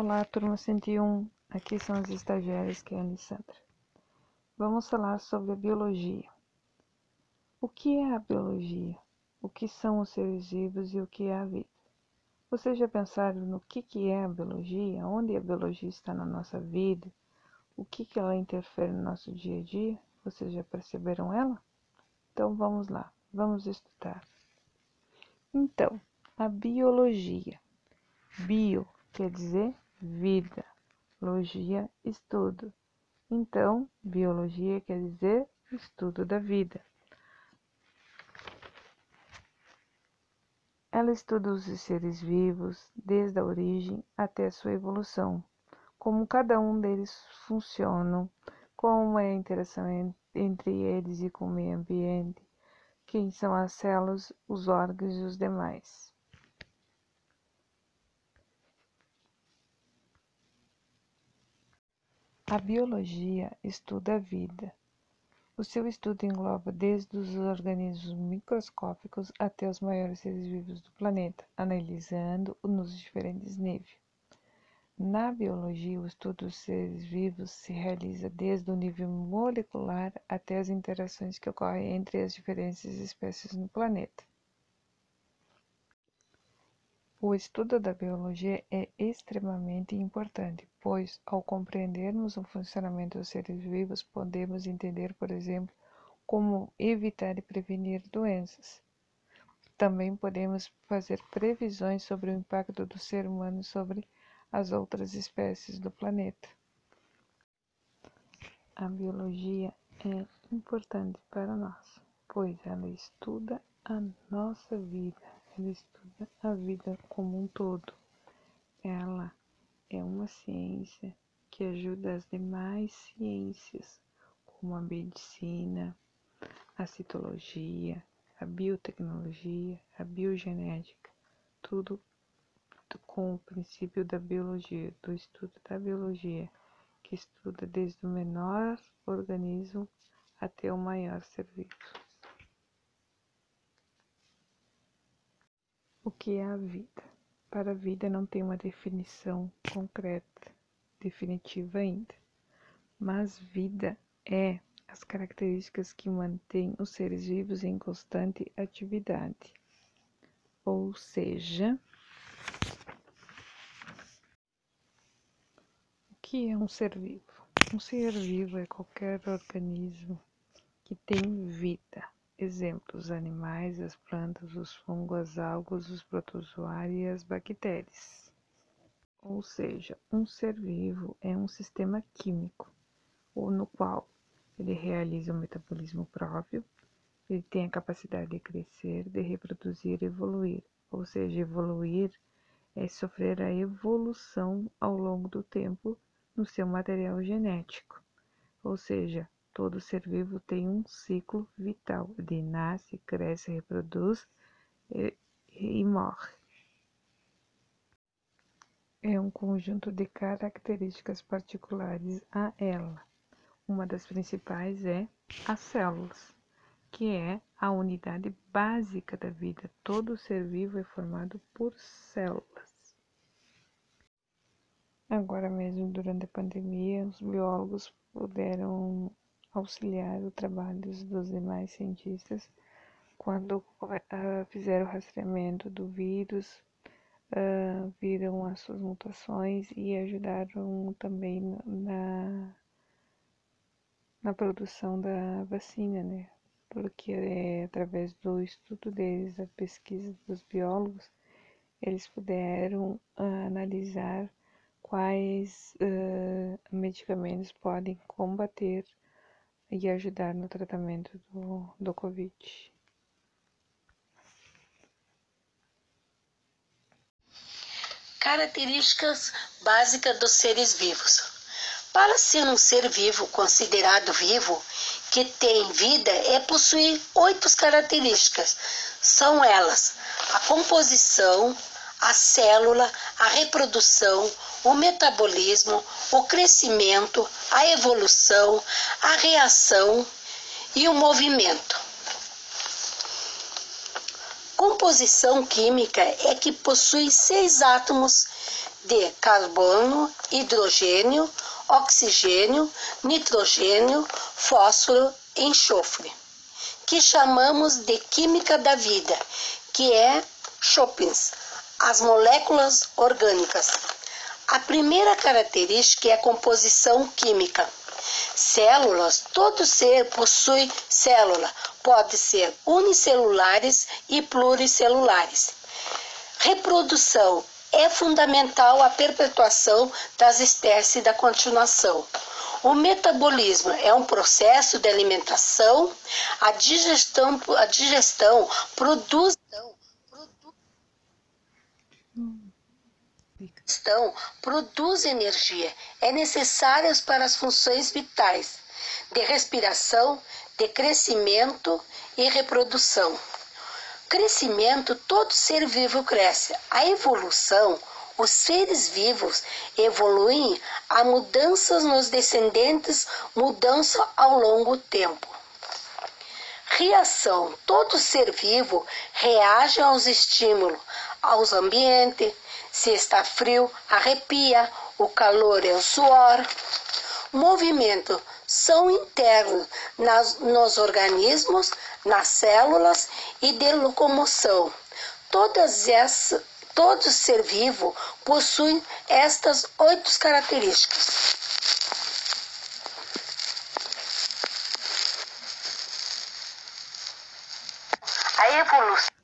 Olá, turma 101. Aqui são as estagiárias que é a Alessandra. Vamos falar sobre a biologia. O que é a biologia? O que são os seres vivos e o que é a vida? Vocês já pensaram no que, que é a biologia? Onde a biologia está na nossa vida? O que, que ela interfere no nosso dia a dia? Vocês já perceberam ela? Então vamos lá, vamos estudar. Então, a biologia. Bio quer dizer vida, logia, estudo. Então, biologia quer dizer estudo da vida. Ela estuda os seres vivos desde a origem até a sua evolução, como cada um deles funcionam, como é a interação entre eles e com o meio ambiente, quem são as células, os órgãos e os demais. A biologia estuda a vida. O seu estudo engloba desde os organismos microscópicos até os maiores seres vivos do planeta, analisando nos diferentes níveis. Na biologia, o estudo dos seres vivos se realiza desde o nível molecular até as interações que ocorrem entre as diferentes espécies no planeta. O estudo da biologia é extremamente importante, pois, ao compreendermos o funcionamento dos seres vivos, podemos entender, por exemplo, como evitar e prevenir doenças. Também podemos fazer previsões sobre o impacto do ser humano sobre as outras espécies do planeta. A biologia é importante para nós, pois ela estuda a nossa vida ela estuda a vida como um todo. Ela é uma ciência que ajuda as demais ciências, como a medicina, a citologia, a biotecnologia, a biogenética, tudo com o princípio da biologia, do estudo da biologia, que estuda desde o menor organismo até o maior ser vivo. O que é a vida? Para a vida não tem uma definição concreta, definitiva ainda, mas vida é as características que mantêm os seres vivos em constante atividade. Ou seja, o que é um ser vivo? Um ser vivo é qualquer organismo que tem vida Exemplos: os animais, as plantas, os fungos, as algas, os protozoários e as bactérias. Ou seja, um ser vivo é um sistema químico, ou no qual ele realiza um metabolismo próprio, ele tem a capacidade de crescer, de reproduzir e evoluir. Ou seja, evoluir é sofrer a evolução ao longo do tempo no seu material genético. Ou seja, Todo ser vivo tem um ciclo vital de nasce, cresce, reproduz e, e morre. É um conjunto de características particulares a ela. Uma das principais é as células, que é a unidade básica da vida. Todo ser vivo é formado por células. Agora mesmo, durante a pandemia, os biólogos puderam auxiliar o trabalho dos demais cientistas quando uh, fizeram o rastreamento do vírus, uh, viram as suas mutações e ajudaram também na, na produção da vacina, né? Porque é, através do estudo deles, da pesquisa dos biólogos, eles puderam uh, analisar quais medicamentos podem combater e ajudar no tratamento do, do Covid. Características básicas dos seres vivos. Para ser um ser vivo considerado vivo, que tem vida, é possuir oito características. São elas: a composição, a célula, a reprodução, o metabolismo, o crescimento, a evolução, a reação e o movimento. Composição química é que possui seis átomos de carbono, hidrogênio, oxigênio, nitrogênio, fósforo e enxofre, que chamamos de química da vida, que é Chopins, as moléculas orgânicas. A primeira característica é a composição química. Células, todo ser possui célula, pode ser unicelulares e pluricelulares. Reprodução é fundamental a perpetuação das espécies da continuação. O metabolismo é um processo de alimentação, a digestão, a digestão digestão produz energia, é necessária para as funções vitais de respiração, de crescimento e reprodução. Crescimento, todo ser vivo cresce. A evolução, os seres vivos evoluem a mudanças nos descendentes, mudança ao longo tempo. Reação: todo ser vivo reage aos estímulos, aos ambientes. Se está frio, arrepia, o calor é o suor. Movimento são internos nas, nos organismos, nas células e de locomoção. Todas essas, todo ser vivo possui estas oito características. A evolução